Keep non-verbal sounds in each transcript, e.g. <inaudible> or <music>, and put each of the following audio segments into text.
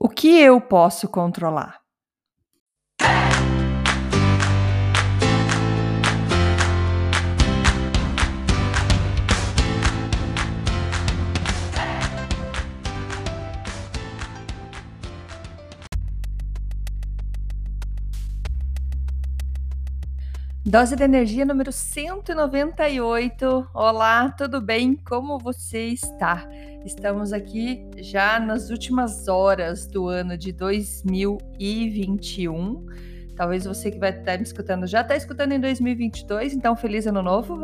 O que eu posso controlar? Dose de energia número 198. Olá, tudo bem? Como você está? Estamos aqui já nas últimas horas do ano de 2021. Talvez você que vai estar me escutando já está escutando em 2022, então feliz ano novo.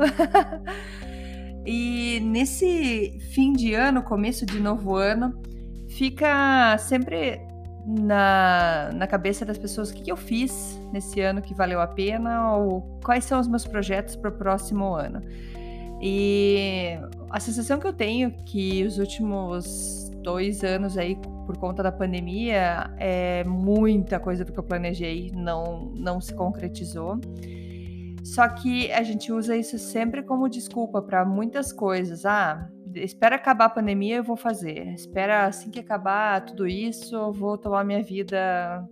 <laughs> e nesse fim de ano, começo de novo ano, fica sempre na, na cabeça das pessoas o que, que eu fiz nesse ano que valeu a pena ou quais são os meus projetos para o próximo ano. E a sensação que eu tenho que os últimos dois anos aí, por conta da pandemia, é muita coisa do que eu planejei não, não se concretizou. Só que a gente usa isso sempre como desculpa para muitas coisas. Ah, espera acabar a pandemia, eu vou fazer. Espera assim que acabar tudo isso, eu vou tomar minha vida,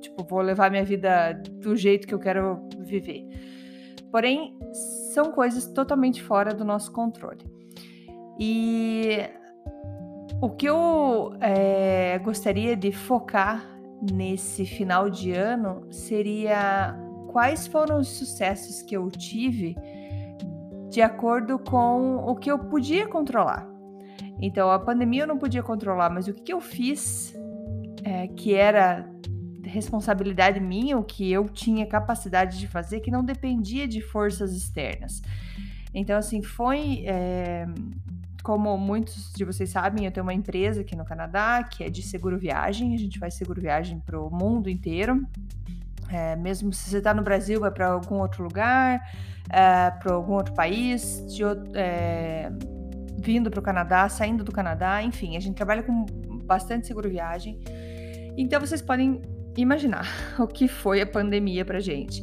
tipo, vou levar minha vida do jeito que eu quero viver. Porém, são coisas totalmente fora do nosso controle. E o que eu é, gostaria de focar nesse final de ano seria quais foram os sucessos que eu tive de acordo com o que eu podia controlar. Então, a pandemia eu não podia controlar, mas o que eu fiz é, que era responsabilidade minha, o que eu tinha capacidade de fazer, que não dependia de forças externas. Então, assim, foi. É, como muitos de vocês sabem, eu tenho uma empresa aqui no Canadá que é de seguro viagem. A gente faz seguro viagem para o mundo inteiro. É, mesmo se você está no Brasil, vai para algum outro lugar, é, para algum outro país, de, é, vindo para o Canadá, saindo do Canadá, enfim, a gente trabalha com bastante seguro viagem. Então vocês podem imaginar <laughs> o que foi a pandemia para gente.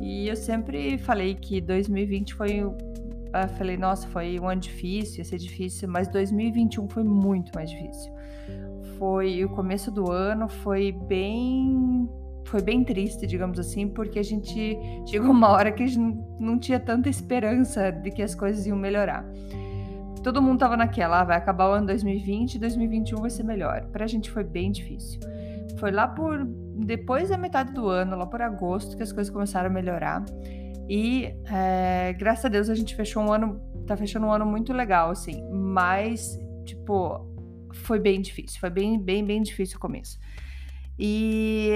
E eu sempre falei que 2020 foi. Eu falei, nossa, foi um ano difícil, ia ser difícil, mas 2021 foi muito mais difícil. Foi o começo do ano, foi bem foi bem triste, digamos assim, porque a gente <laughs> chegou uma hora que a gente não tinha tanta esperança de que as coisas iam melhorar. Todo mundo tava naquela, ah, vai acabar o ano 2020, 2021 vai ser melhor. Pra gente foi bem difícil. Foi lá por depois da metade do ano, lá por agosto, que as coisas começaram a melhorar. E é, graças a Deus a gente fechou um ano, tá fechando um ano muito legal, assim. Mas, tipo, foi bem difícil, foi bem, bem, bem difícil o começo. E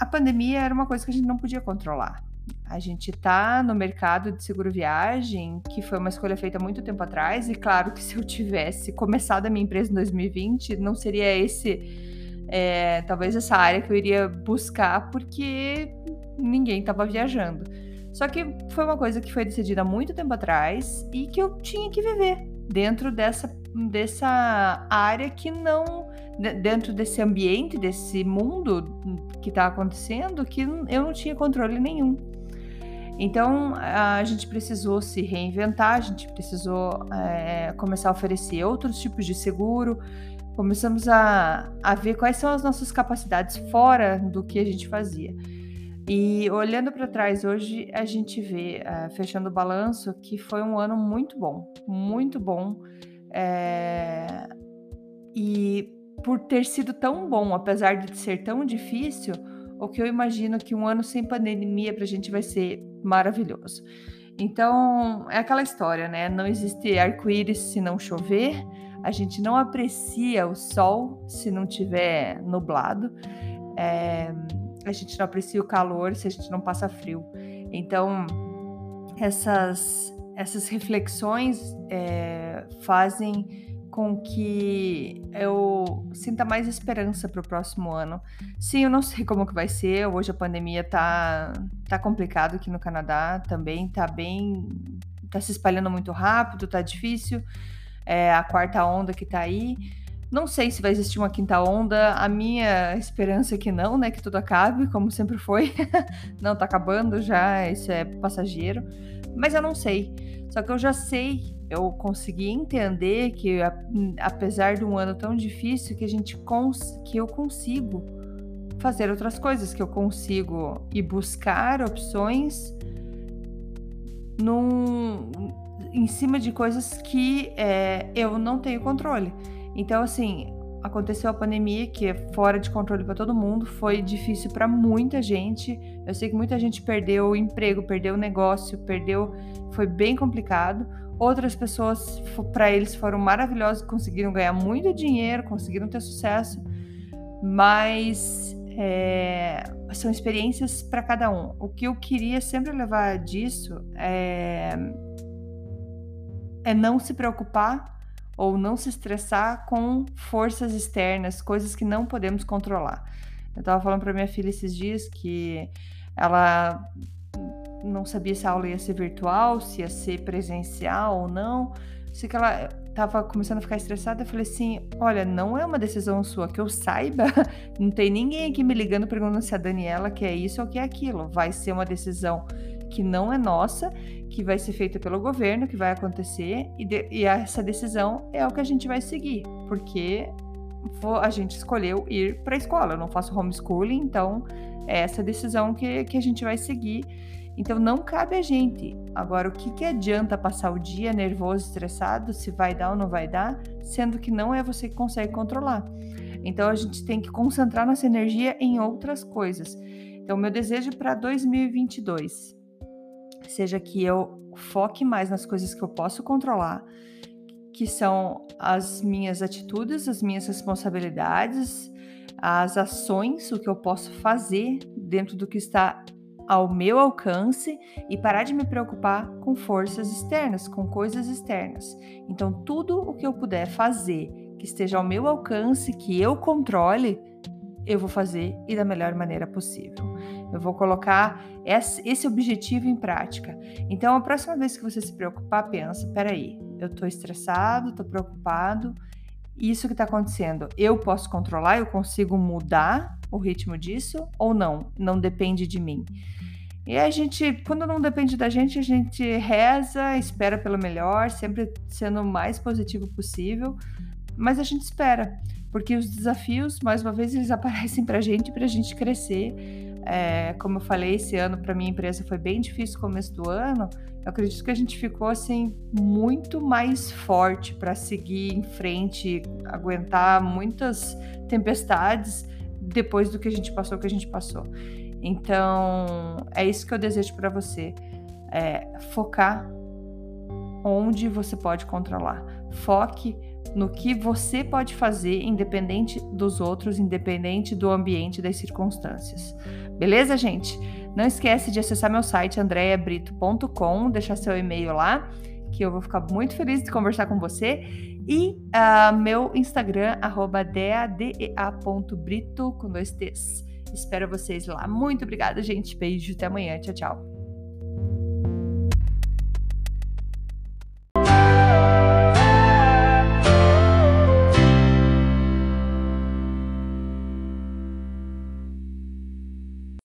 a pandemia era uma coisa que a gente não podia controlar. A gente está no mercado de seguro viagem, que foi uma escolha feita muito tempo atrás, e claro que se eu tivesse começado a minha empresa em 2020, não seria esse, é, talvez essa área que eu iria buscar, porque ninguém estava viajando. Só que foi uma coisa que foi decidida muito tempo atrás e que eu tinha que viver dentro dessa, dessa área que não dentro desse ambiente, desse mundo que está acontecendo, que eu não tinha controle nenhum. Então a gente precisou se reinventar, a gente precisou é, começar a oferecer outros tipos de seguro, começamos a, a ver quais são as nossas capacidades fora do que a gente fazia. E olhando para trás hoje, a gente vê, uh, fechando o balanço, que foi um ano muito bom, muito bom. É... E por ter sido tão bom, apesar de ser tão difícil, o que eu imagino que um ano sem pandemia para a gente vai ser maravilhoso. Então, é aquela história, né? Não existe arco-íris se não chover, a gente não aprecia o sol se não tiver nublado, é... a gente não aprecia o calor se a gente não passa frio. Então, essas, essas reflexões é, fazem com que eu sinta mais esperança para o próximo ano. Sim, eu não sei como que vai ser. Hoje a pandemia tá tá complicado aqui no Canadá também, tá bem tá se espalhando muito rápido, tá difícil. É a quarta onda que tá aí. Não sei se vai existir uma quinta onda. A minha esperança é que não, né? Que tudo acabe, como sempre foi. <laughs> não, tá acabando já, isso é passageiro. Mas eu não sei. Só que eu já sei eu consegui entender que apesar de um ano tão difícil que a gente que eu consigo fazer outras coisas, que eu consigo ir buscar opções num, em cima de coisas que é, eu não tenho controle. Então, assim, aconteceu a pandemia, que é fora de controle para todo mundo, foi difícil para muita gente. Eu sei que muita gente perdeu o emprego, perdeu o negócio, perdeu, foi bem complicado. Outras pessoas, para eles, foram maravilhosos, conseguiram ganhar muito dinheiro, conseguiram ter sucesso, mas é, são experiências para cada um. O que eu queria sempre levar disso é, é não se preocupar ou não se estressar com forças externas, coisas que não podemos controlar. Eu estava falando para minha filha esses dias que ela não sabia se a aula ia ser virtual, se ia ser presencial ou não. Sei que ela tava começando a ficar estressada, eu falei assim: olha, não é uma decisão sua que eu saiba, <laughs> não tem ninguém aqui me ligando perguntando se a Daniela quer isso ou quer aquilo. Vai ser uma decisão que não é nossa, que vai ser feita pelo governo, que vai acontecer, e, de, e essa decisão é o que a gente vai seguir, porque a gente escolheu ir para a escola. Eu não faço homeschooling, então é essa decisão que, que a gente vai seguir. Então não cabe a gente. Agora, o que, que adianta passar o dia nervoso, estressado, se vai dar ou não vai dar, sendo que não é você que consegue controlar. Então a gente tem que concentrar nossa energia em outras coisas. Então, meu desejo para 2022 seja que eu foque mais nas coisas que eu posso controlar, que são as minhas atitudes, as minhas responsabilidades, as ações, o que eu posso fazer dentro do que está ao meu alcance e parar de me preocupar com forças externas, com coisas externas. Então, tudo o que eu puder fazer que esteja ao meu alcance, que eu controle, eu vou fazer e da melhor maneira possível. Eu vou colocar esse objetivo em prática. Então, a próxima vez que você se preocupar, pensa: peraí, eu estou estressado, estou preocupado, isso que está acontecendo, eu posso controlar, eu consigo mudar o ritmo disso ou não? Não depende de mim. E a gente, quando não depende da gente, a gente reza, espera pelo melhor, sempre sendo o mais positivo possível, mas a gente espera, porque os desafios, mais uma vez, eles <laughs> aparecem para a gente, para a gente crescer. É, como eu falei, esse ano para minha empresa foi bem difícil começo do ano. Eu acredito que a gente ficou assim muito mais forte para seguir em frente, aguentar muitas tempestades depois do que a gente passou, que a gente passou. Então, é isso que eu desejo para você. É focar onde você pode controlar. Foque no que você pode fazer, independente dos outros, independente do ambiente, das circunstâncias. Beleza, gente? Não esquece de acessar meu site andreabrito.com, deixar seu e-mail lá, que eu vou ficar muito feliz de conversar com você. E uh, meu Instagram, arroba deadea.brito, com dois T's. Espero vocês lá. Muito obrigada, gente. Beijo, até amanhã. Tchau, tchau.